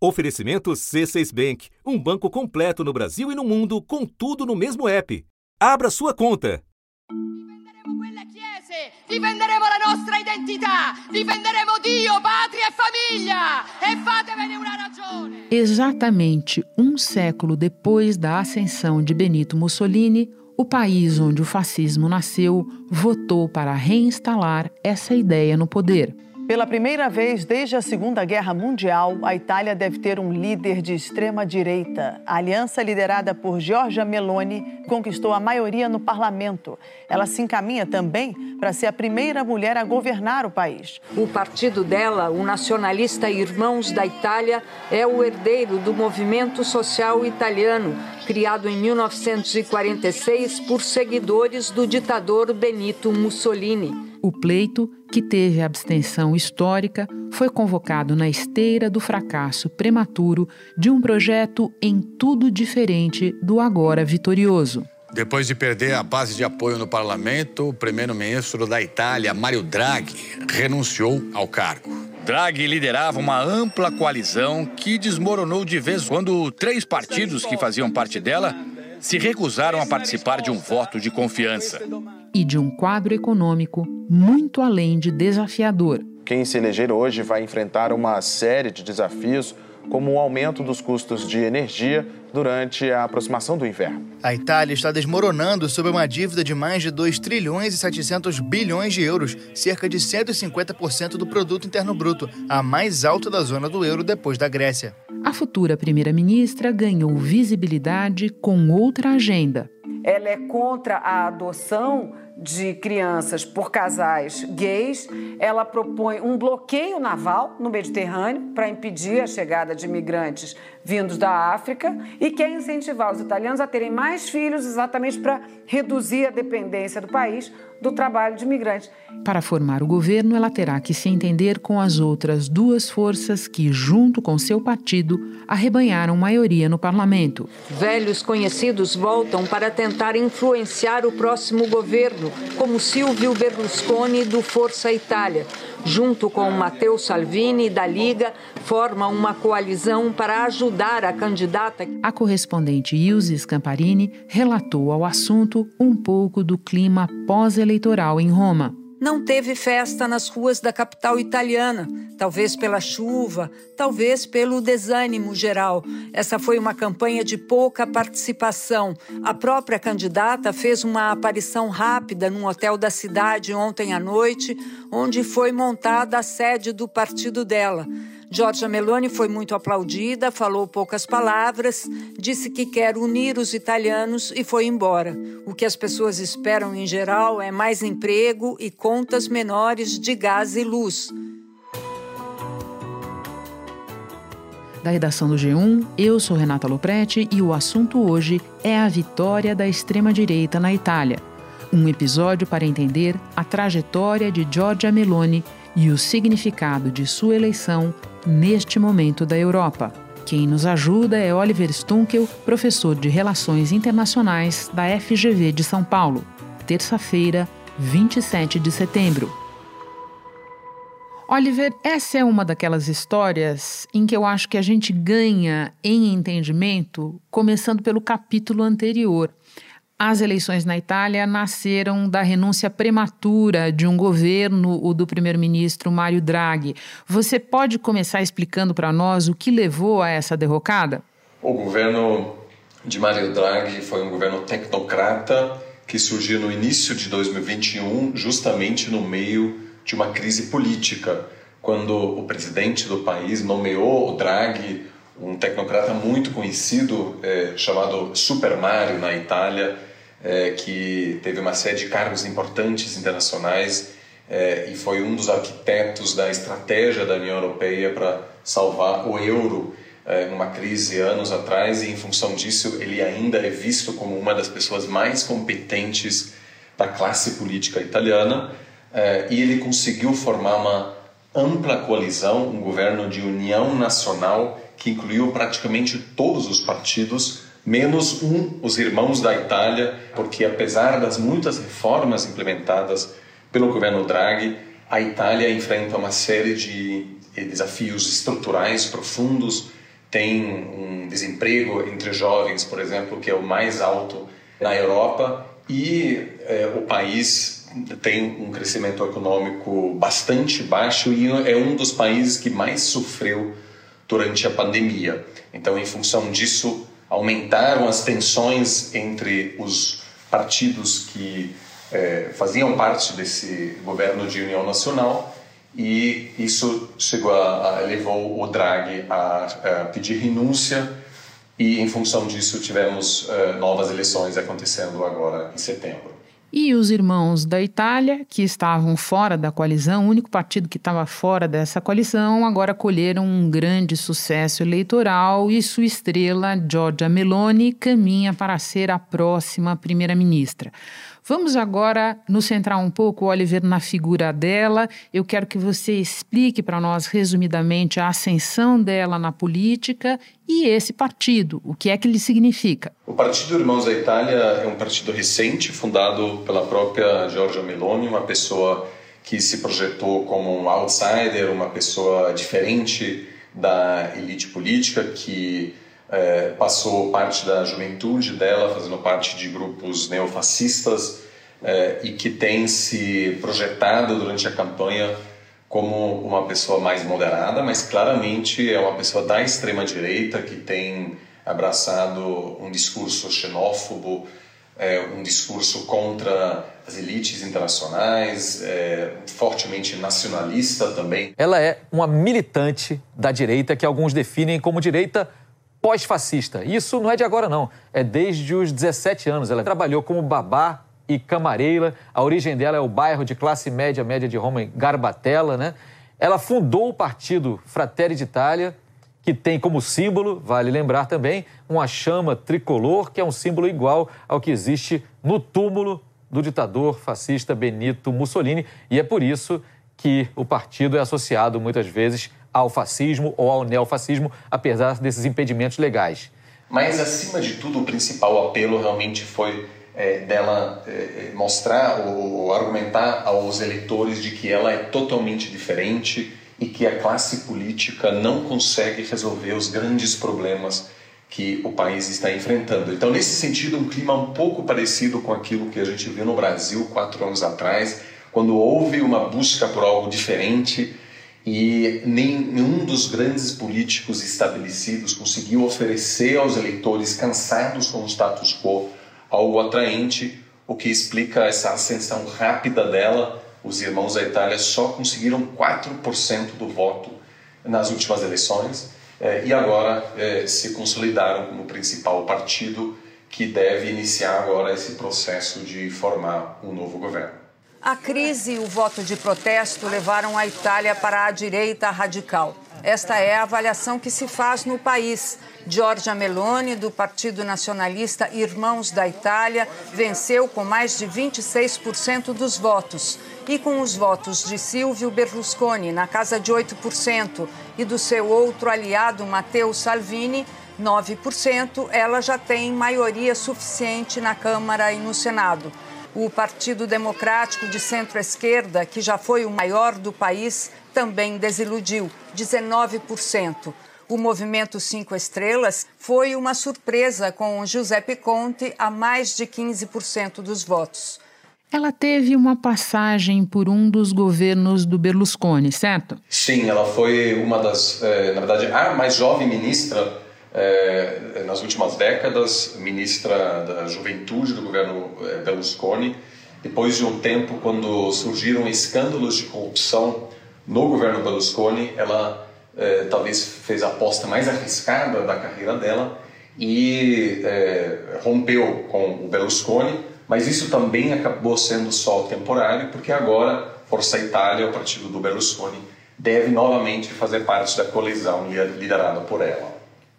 Oferecimento C6 Bank, um banco completo no Brasil e no mundo, com tudo no mesmo app. Abra sua conta. Difenderemo la nostra identità, difenderemo Dio, patria e famiglia e fatevene una ragione. Exatamente um século depois da ascensão de Benito Mussolini, o país onde o fascismo nasceu votou para reinstalar essa ideia no poder. Pela primeira vez desde a Segunda Guerra Mundial, a Itália deve ter um líder de extrema-direita. A aliança liderada por Giorgia Meloni conquistou a maioria no parlamento. Ela se encaminha também para ser a primeira mulher a governar o país. O partido dela, o nacionalista Irmãos da Itália, é o herdeiro do movimento social italiano, criado em 1946 por seguidores do ditador Benito Mussolini. O pleito, que teve abstenção histórica, foi convocado na esteira do fracasso prematuro de um projeto em tudo diferente do agora vitorioso. Depois de perder a base de apoio no parlamento, o primeiro-ministro da Itália, Mario Draghi, renunciou ao cargo. Draghi liderava uma ampla coalizão que desmoronou de vez quando três partidos que faziam parte dela se recusaram a participar de um voto de confiança. E de um quadro econômico muito além de desafiador. Quem se eleger hoje vai enfrentar uma série de desafios, como o aumento dos custos de energia durante a aproximação do inverno. A Itália está desmoronando sob uma dívida de mais de 2 trilhões e 700 bilhões de euros, cerca de 150% do produto interno bruto, a mais alta da zona do euro depois da Grécia. A futura primeira-ministra ganhou visibilidade com outra agenda. Ela é contra a adoção de crianças por casais gays. Ela propõe um bloqueio naval no Mediterrâneo para impedir a chegada de imigrantes vindos da África e quer incentivar os italianos a terem mais filhos exatamente para reduzir a dependência do país do trabalho de imigrantes. Para formar o governo, ela terá que se entender com as outras duas forças que, junto com seu partido, arrebanharam maioria no parlamento. Velhos conhecidos voltam para tentar influenciar o próximo governo, como Silvio Berlusconi do Força Itália. Junto com Matteo Salvini da Liga, forma uma coalizão para ajudar a candidata. A correspondente Ilse Scamparini relatou ao assunto um pouco do clima pós-eleitoral em Roma não teve festa nas ruas da capital italiana, talvez pela chuva, talvez pelo desânimo geral. Essa foi uma campanha de pouca participação. A própria candidata fez uma aparição rápida num hotel da cidade ontem à noite, onde foi montada a sede do partido dela. Giorgia Meloni foi muito aplaudida, falou poucas palavras, disse que quer unir os italianos e foi embora. O que as pessoas esperam em geral é mais emprego e contas menores de gás e luz. Da redação do G1, eu sou Renata Loprete e o assunto hoje é a vitória da extrema-direita na Itália. Um episódio para entender a trajetória de Giorgia Meloni e o significado de sua eleição neste momento da Europa. Quem nos ajuda é Oliver Stunkel, professor de Relações Internacionais da FGV de São Paulo. Terça-feira, 27 de setembro. Oliver, essa é uma daquelas histórias em que eu acho que a gente ganha em entendimento, começando pelo capítulo anterior. As eleições na Itália nasceram da renúncia prematura de um governo, o do primeiro-ministro Mário Draghi. Você pode começar explicando para nós o que levou a essa derrocada? O governo de Mário Draghi foi um governo tecnocrata que surgiu no início de 2021, justamente no meio de uma crise política, quando o presidente do país nomeou o Draghi, um tecnocrata muito conhecido, é, chamado Super Mario na Itália, é, que teve uma série de cargos importantes internacionais é, e foi um dos arquitetos da estratégia da União Europeia para salvar o euro é, numa crise anos atrás e em função disso ele ainda é visto como uma das pessoas mais competentes da classe política italiana é, e ele conseguiu formar uma ampla coalizão, um governo de união nacional que incluiu praticamente todos os partidos menos um, os irmãos da Itália, porque apesar das muitas reformas implementadas pelo governo Draghi, a Itália enfrenta uma série de desafios estruturais profundos tem um desemprego entre jovens, por exemplo, que é o mais alto na Europa, e é, o país tem um crescimento econômico bastante baixo e é um dos países que mais sofreu durante a pandemia. Então, em função disso, aumentaram as tensões entre os partidos que é, faziam parte desse governo de união nacional e isso chegou a, a levou o Draghi a, a, pedir renúncia e em função disso tivemos uh, novas eleições acontecendo agora em setembro. E os irmãos da Itália, que estavam fora da coalizão, o único partido que estava fora dessa coalizão, agora colheram um grande sucesso eleitoral e sua estrela, Giorgia Meloni, caminha para ser a próxima primeira-ministra. Vamos agora nos centrar um pouco, Oliver, na figura dela. Eu quero que você explique para nós, resumidamente, a ascensão dela na política e esse partido. O que é que ele significa? O Partido Irmãos da Itália é um partido recente, fundado pela própria Giorgia Meloni, uma pessoa que se projetou como um outsider, uma pessoa diferente da elite política, que é, passou parte da juventude dela fazendo parte de grupos neofascistas é, e que tem se projetado durante a campanha como uma pessoa mais moderada, mas claramente é uma pessoa da extrema direita que tem abraçado um discurso xenófobo, é, um discurso contra as elites internacionais, é, fortemente nacionalista também. Ela é uma militante da direita que alguns definem como direita pós-fascista. Isso não é de agora, não. É desde os 17 anos. Ela trabalhou como babá e camareira. A origem dela é o bairro de classe média, média de Roma, em Garbatella, né? Ela fundou o partido Fratelli d'Italia, que tem como símbolo, vale lembrar também, uma chama tricolor, que é um símbolo igual ao que existe no túmulo do ditador fascista Benito Mussolini. E é por isso que o partido é associado muitas vezes ao fascismo ou ao neofascismo, apesar desses impedimentos legais. Mas, acima de tudo, o principal apelo realmente foi é, dela é, é, mostrar ou, ou argumentar aos eleitores de que ela é totalmente diferente e que a classe política não consegue resolver os grandes problemas que o país está enfrentando. Então, nesse sentido, um clima um pouco parecido com aquilo que a gente viu no Brasil quatro anos atrás, quando houve uma busca por algo diferente e nenhum dos grandes políticos estabelecidos conseguiu oferecer aos eleitores cansados com o status quo algo atraente, o que explica essa ascensão rápida dela. Os irmãos da Itália só conseguiram 4% do voto nas últimas eleições eh, e agora eh, se consolidaram como principal partido que deve iniciar agora esse processo de formar um novo governo. A crise e o voto de protesto levaram a Itália para a direita radical. Esta é a avaliação que se faz no país. Giorgia Meloni, do Partido Nacionalista Irmãos da Itália, venceu com mais de 26% dos votos. E com os votos de Silvio Berlusconi, na casa de 8%, e do seu outro aliado, Matteo Salvini, 9%, ela já tem maioria suficiente na Câmara e no Senado. O Partido Democrático de Centro-Esquerda, que já foi o maior do país, também desiludiu, 19%. O movimento Cinco Estrelas foi uma surpresa com Giuseppe Conte a mais de 15% dos votos. Ela teve uma passagem por um dos governos do Berlusconi, certo? Sim, ela foi uma das, eh, na verdade, a mais jovem ministra é, nas últimas décadas, ministra da Juventude do governo é, Berlusconi. Depois de um tempo, quando surgiram escândalos de corrupção no governo Berlusconi, ela é, talvez fez a aposta mais arriscada da carreira dela e é, rompeu com o Berlusconi, mas isso também acabou sendo só temporário, porque agora Força Itália, o partido do Berlusconi, deve novamente fazer parte da colisão liderada por ela.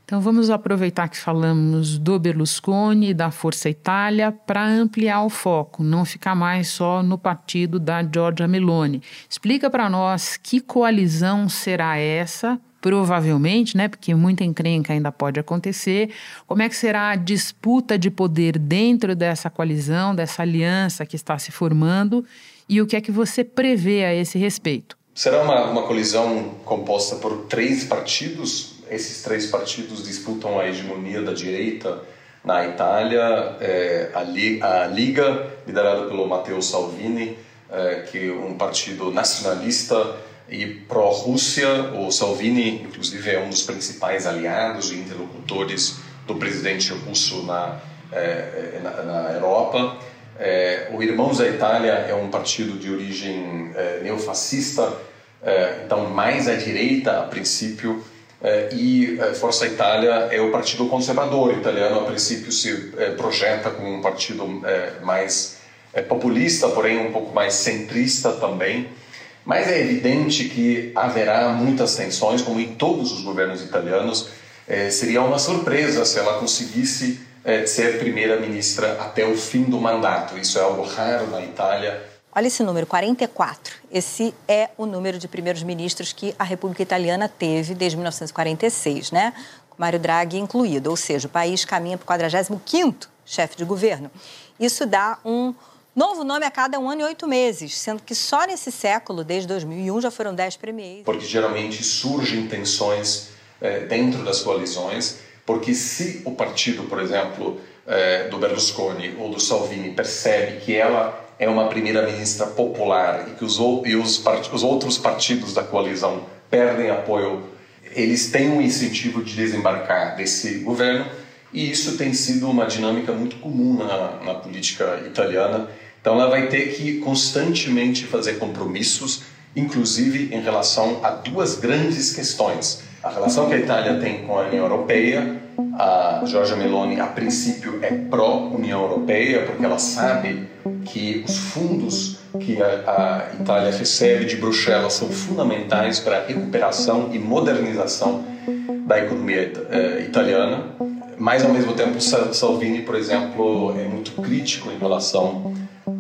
Então vamos aproveitar que falamos do Berlusconi e da Força Itália para ampliar o foco, não ficar mais só no partido da Giorgia Meloni. Explica para nós que coalizão será essa, provavelmente, né, porque muita encrenca ainda pode acontecer. Como é que será a disputa de poder dentro dessa coalizão, dessa aliança que está se formando e o que é que você prevê a esse respeito? Será uma, uma colisão composta por três partidos esses três partidos disputam a hegemonia da direita na Itália. É, a, Liga, a Liga, liderada pelo Matteo Salvini, é, que é um partido nacionalista e pró-Rússia. O Salvini, inclusive, é um dos principais aliados e interlocutores do presidente russo na, é, na, na Europa. É, o Irmãos da Itália é um partido de origem é, neofascista, é, então mais à direita a princípio, é, e é, Força Itália é o partido conservador italiano, a princípio se é, projeta como um partido mais populista, porém um pouco mais centrista também. Mas é evidente que haverá muitas tensões, como em todos os governos italianos. seria uma surpresa se ela conseguisse é, ser primeira-ministra até o fim do mandato. Isso é algo raro na Itália. Olha esse número, 44. Esse é o número de primeiros ministros que a República Italiana teve desde 1946, né? Mário Draghi incluído, ou seja, o país caminha para o 45º chefe de governo. Isso dá um novo nome a cada um ano e oito meses, sendo que só nesse século, desde 2001, já foram dez premiers. Porque geralmente surgem tensões é, dentro das coalizões porque se o partido, por exemplo, eh, do Berlusconi ou do Salvini percebe que ela é uma primeira-ministra popular e que os, e os, os outros partidos da coalizão perdem apoio, eles têm um incentivo de desembarcar desse governo e isso tem sido uma dinâmica muito comum na, na política italiana. Então ela vai ter que constantemente fazer compromissos, inclusive em relação a duas grandes questões a relação que a Itália tem com a União Europeia, a Giorgia Meloni, a princípio, é pró-União Europeia, porque ela sabe que os fundos que a, a, Itália recebe de Bruxelas são fundamentais para a recuperação e modernização da economia uh, italiana. Mas, ao mesmo tempo, Salvini, por exemplo, é muito crítico em relação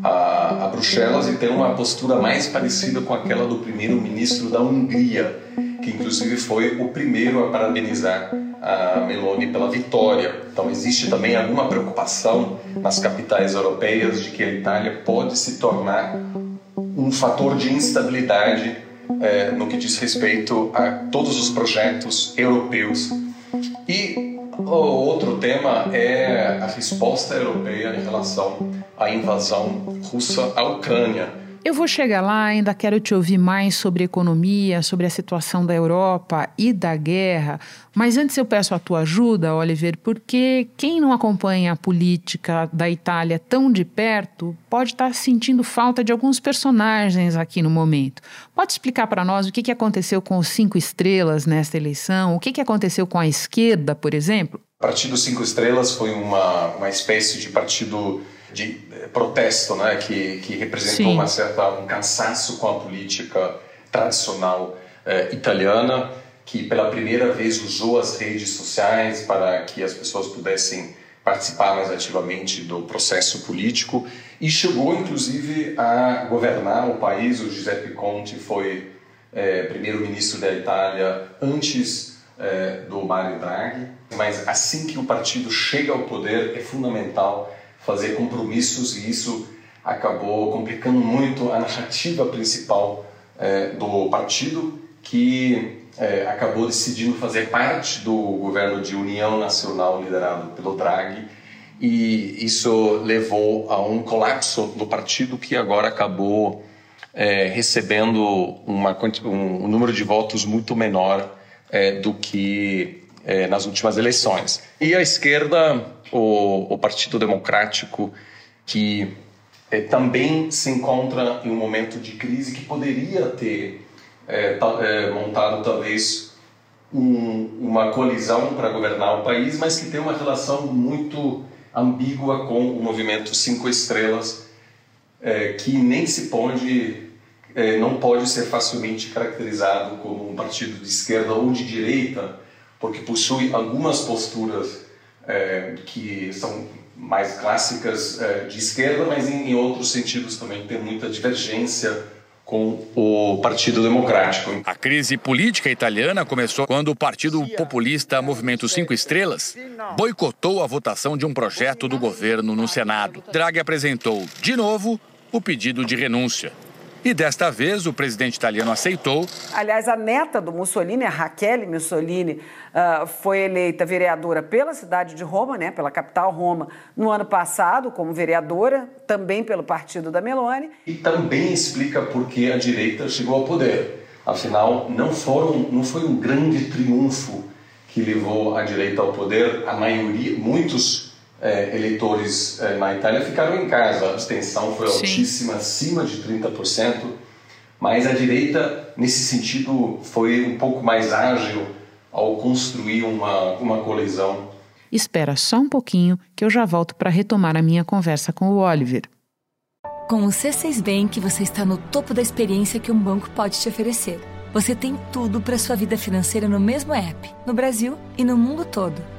a, a Bruxelas e tem uma postura mais parecida com aquela do primeiro-ministro da Hungria, que inclusive foi o primeiro a parabenizar a Meloni pela vitória. Então existe também alguma preocupação nas capitais europeias de que a Itália pode se tornar um fator de instabilidade eh, no que diz respeito a todos os projetos europeus. E o outro tema é a resposta europeia em relação à invasão russa à Ucrânia. Eu vou chegar lá, ainda quero te ouvir mais sobre economia, sobre a situação da Europa e da guerra. Mas antes eu peço a tua ajuda, Oliver, porque quem não acompanha a política da Itália tão de perto pode estar sentindo falta de alguns personagens aqui no momento. Pode explicar para nós o que aconteceu com os cinco estrelas nesta eleição? O que aconteceu com a esquerda, por exemplo? O Partido Cinco Estrelas foi uma, uma espécie de partido de eh, protesto, né, que, que representou Sim. uma certa um cansaço com a política tradicional eh, italiana, que pela primeira vez usou as redes sociais para que as pessoas pudessem participar mais ativamente do processo político e chegou inclusive a governar o país. O Giuseppe Conte foi eh, primeiro-ministro da Itália antes eh, do Mario Draghi, mas assim que o partido chega ao poder é fundamental fazer compromissos e isso acabou complicando muito a narrativa principal é, do partido, que é, acabou decidindo fazer parte do governo de união nacional liderado pelo Draghi e isso levou a um colapso do partido que agora acabou é, recebendo uma, um, um, número de votos muito menor é, do que é, nas últimas eleições. E a esquerda, o, o Partido Democrático, que é, também se encontra em um momento de crise que poderia ter é, montado talvez um, uma colisão para governar o país, mas que tem uma relação muito ambígua com o movimento Cinco Estrelas, que nem se pode não pode ser facilmente caracterizado como um partido de esquerda ou de direita, porque possui algumas posturas é, que são mais clássicas é, de esquerda, mas em, em, outros sentidos também tem muita divergência com o Partido Democrático. A crise política italiana começou quando o partido populista Movimento Cinco Estrelas boicotou a votação de um projeto do governo no Senado. Draghi apresentou, de novo, o pedido de renúncia. E desta vez o presidente italiano aceitou. Aliás, a neta do Mussolini, a Raquel Mussolini, uh, foi eleita vereadora pela cidade de Roma, né, pela capital Roma, no ano passado como vereadora, também pelo partido da Meloni. E também explica por que a direita chegou ao poder. Afinal, não, foram, não foi um grande triunfo que levou a direita ao poder. A maioria, muitos é, eleitores é, na Itália ficaram em casa. A abstenção foi Sim. altíssima, acima de 30%, mas a direita, nesse sentido, foi um pouco mais ágil ao construir uma, uma colisão. Espera só um pouquinho que eu já volto para retomar a minha conversa com o Oliver. Com o C6 Bank, você está no topo da experiência que um banco pode te oferecer. Você tem tudo para sua vida financeira no mesmo app, no Brasil e no mundo todo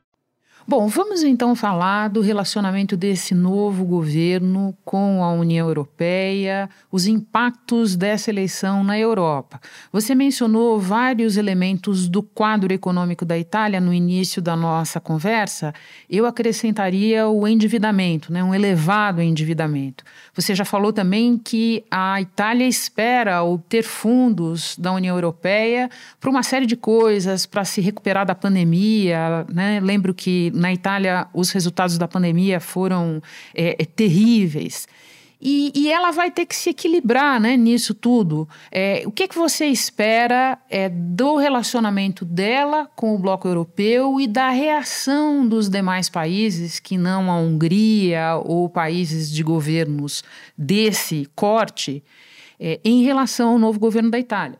Bom, vamos então falar do relacionamento desse novo governo com a União Europeia, os impactos dessa eleição na Europa. Você mencionou vários elementos do quadro econômico da Itália no início da nossa conversa. Eu acrescentaria o endividamento, né, um elevado endividamento. Você já falou também que a Itália espera obter fundos da União Europeia para uma série de coisas, para se recuperar da pandemia. Né? Lembro que na Itália os resultados da pandemia foram é, é, terríveis. E, e, ela vai ter que se equilibrar né, nisso tudo. É, o que, que você espera é, do relacionamento dela com o bloco europeu e da reação dos demais países, que não a Hungria ou países de governos desse corte, é, em relação ao novo governo da Itália?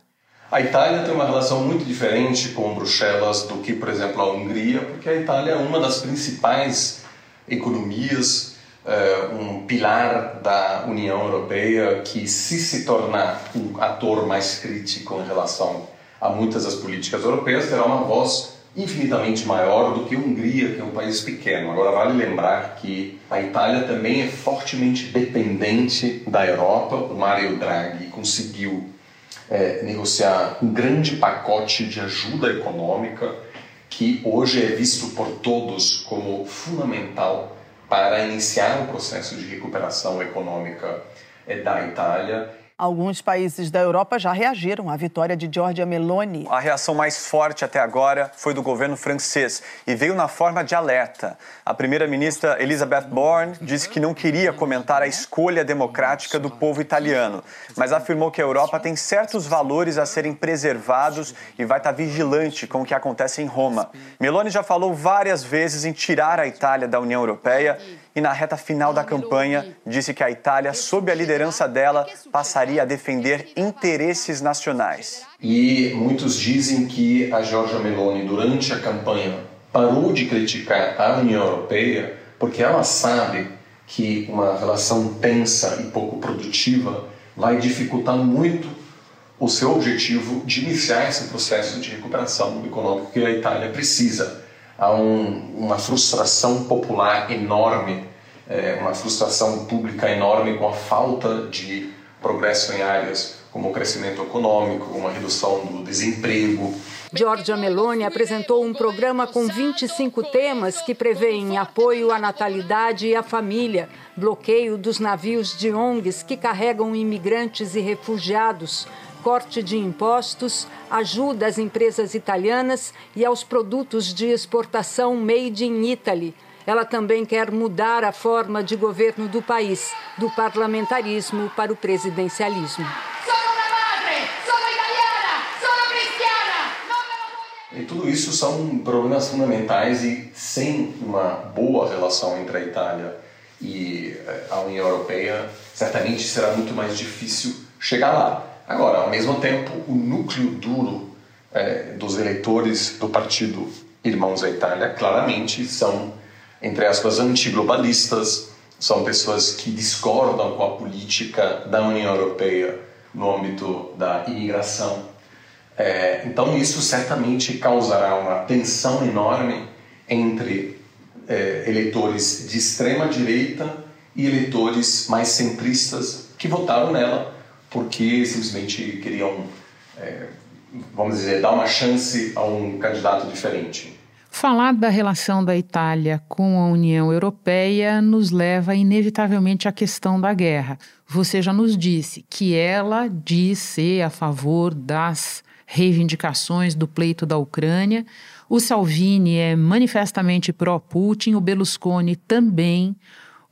A Itália tem uma relação muito diferente com Bruxelas do que, por exemplo, a Hungria, porque a Itália é uma das principais economias, eh, um pilar da União Europeia que, se se tornar um ator mais crítico em relação a muitas das políticas europeias, terá uma voz infinitamente maior do que a Hungria, que é um país pequeno. Agora, vale lembrar que a Itália também é fortemente dependente da Europa. O Mario Draghi conseguiu é, negociar um grande pacote de ajuda econômica que hoje é visto por todos como fundamental para iniciar o processo de recuperação econômica é, da Itália Alguns países da Europa já reagiram à vitória de Giorgia Meloni. A reação mais forte até agora foi do governo francês e veio na forma de alerta. A primeira-ministra Elisabeth Borne disse que não queria comentar a escolha democrática do povo italiano, mas afirmou que a Europa tem certos valores a serem preservados e vai estar vigilante com o que acontece em Roma. Meloni já falou várias vezes em tirar a Itália da União Europeia e na reta final da campanha disse que a Itália, sob a liderança dela, passaria a defender interesses nacionais. E muitos dizem que a Giorgia Meloni, durante a campanha, parou de criticar a União Europeia porque ela sabe que uma relação tensa e pouco produtiva vai dificultar muito o seu objetivo de iniciar esse processo de recuperação econômica que a Itália precisa há um, uma frustração popular enorme, é, uma frustração pública enorme com a falta de progresso em áreas como o crescimento econômico, uma redução do desemprego. Giorgia Meloni apresentou um programa com 25 temas que prevêem apoio à natalidade e à família, bloqueio dos navios de ONGs que carregam imigrantes e refugiados, corte de impostos, ajuda às empresas italianas e aos produtos de exportação made in Italy. Ela também quer mudar a forma de governo do país, do parlamentarismo para o presidencialismo. E tudo isso são problemas fundamentais e sem uma boa relação entre a Itália e eh, a União Europeia, certamente será muito mais difícil chegar lá. Agora, ao mesmo tempo, o núcleo duro é, dos eleitores do partido Irmãos da Itália claramente são, entre aspas, antiglobalistas, são pessoas que discordam com a política da União Europeia no âmbito da imigração. É, então, isso certamente causará uma tensão enorme entre é, eleitores de extrema direita e eleitores mais centristas que votaram nela porque simplesmente queriam, é, vamos dizer, dar uma chance a um candidato diferente. Falar da relação da Itália com a União Europeia nos leva inevitavelmente à questão da guerra. Você já nos disse que ela diz ser a favor das reivindicações do pleito da Ucrânia. O Salvini é manifestamente pró-Putin, o Berlusconi também.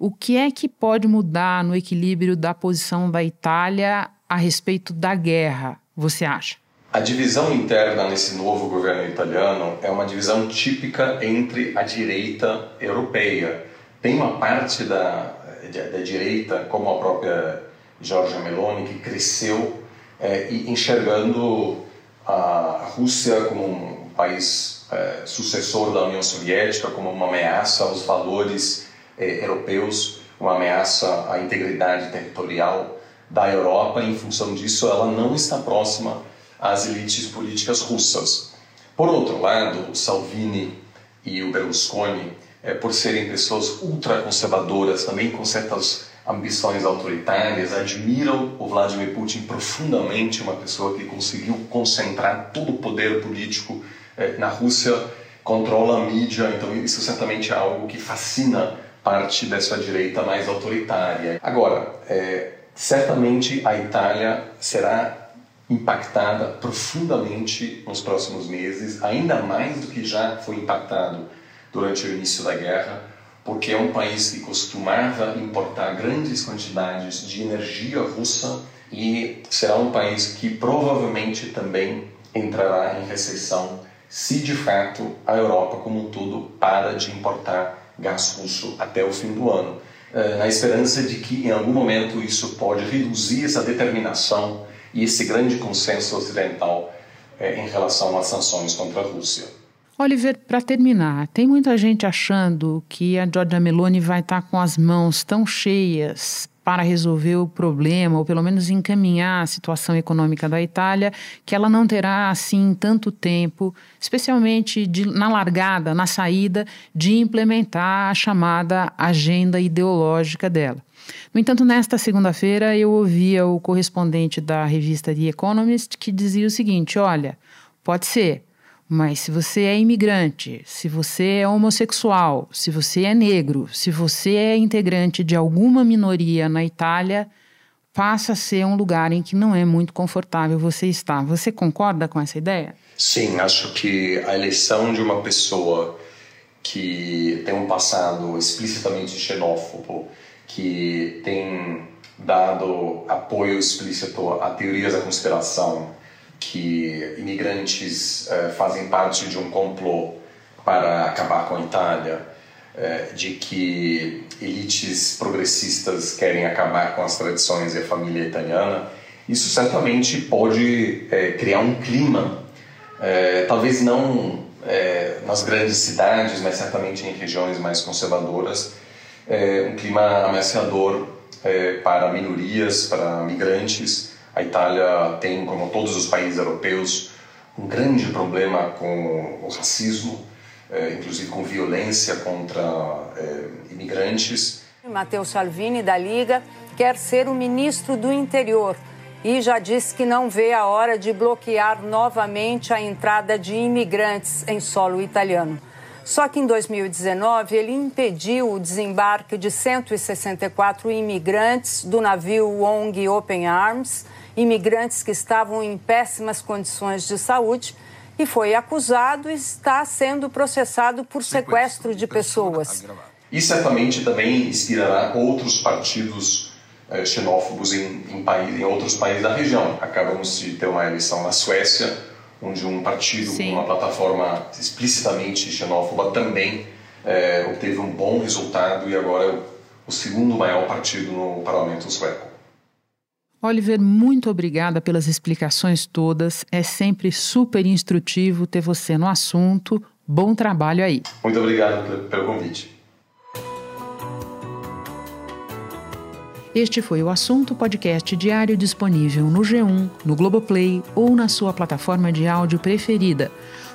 O que é que pode mudar no equilíbrio da posição da Itália a respeito da guerra, você acha? A divisão interna nesse novo governo italiano é uma divisão típica entre a direita europeia. Tem uma parte da, da, da direita, como a própria Giorgia Meloni, que cresceu é, enxergando a Rússia como um país é, sucessor da União Soviética, como uma ameaça aos valores é, europeus, uma ameaça à integridade territorial da Europa. Em função disso, ela não está próxima às elites políticas russas. Por outro lado, o Salvini e o Berlusconi, é, por serem pessoas ultraconservadoras, também com certas ambições autoritárias, admiram o Vladimir Putin profundamente, uma pessoa que conseguiu concentrar todo o poder político é, na Rússia, controla a mídia, então isso certamente é algo que fascina parte dessa direita mais autoritária. Agora, é, certamente a Itália será impactada profundamente nos próximos meses, ainda mais do que já foi impactado durante o início da guerra, porque é um país que costumava importar grandes quantidades de energia russa e será um país que provavelmente também entrará em recessão se de fato a Europa como um todo para de importar gás russo até o fim do ano, eh, na esperança de que em algum momento isso pode reduzir essa determinação e esse grande consenso ocidental eh, em relação às sanções contra a Rússia. Oliver, para terminar, tem muita gente achando que a Giorgia Meloni vai estar tá com as mãos tão cheias para resolver o problema, ou pelo menos encaminhar a situação econômica da Itália, que ela não terá assim tanto tempo, especialmente de, na largada, na saída, de implementar a chamada agenda ideológica dela. No entanto, nesta segunda-feira eu ouvia o correspondente da revista The Economist que dizia o seguinte: olha, pode ser, mas se você é imigrante, se você é homossexual, se você é negro, se você é integrante de alguma minoria na Itália, passa a ser um lugar em que não é muito confortável você estar. Você concorda com essa ideia? Sim, acho que a eleição de uma pessoa que tem um passado explicitamente xenófobo, que tem dado apoio explícito a teorias da conspiração, que imigrantes uh, fazem parte de um complô para acabar com a Itália, uh, de que elites progressistas querem acabar com as tradições e a família italiana, isso certamente pode uh, criar um clima, talvez não nas grandes cidades, mas certamente em regiões mais conservadoras, um clima ameaçador para minorias, para migrantes a Itália tem, como todos os países europeus, um grande problema com o racismo, eh, inclusive com violência contra eh, imigrantes. Matteo Salvini, da Liga, quer ser o ministro do Interior e já disse que não vê a hora de bloquear novamente a entrada de imigrantes em solo italiano. Só que em 2019 ele impediu o desembarque de 164 imigrantes do navio ONG Open Arms imigrantes que estavam em péssimas condições de saúde e foi acusado e está sendo processado por sequestro de pessoas. E certamente também inspirará outros partidos eh, xenófobos em, em, país, em outros países da região. Acabamos de ter uma eleição na Suécia, onde um partido Sim. com uma plataforma explicitamente xenófoba também eh, obteve um bom resultado e agora é o, o segundo maior partido no parlamento sueco. Oliver, muito obrigada pelas explicações todas. É sempre super instrutivo ter você no assunto. Bom trabalho aí. Muito obrigado pelo convite. Este foi o assunto podcast diário disponível no G1, no Globoplay ou na sua plataforma de áudio preferida.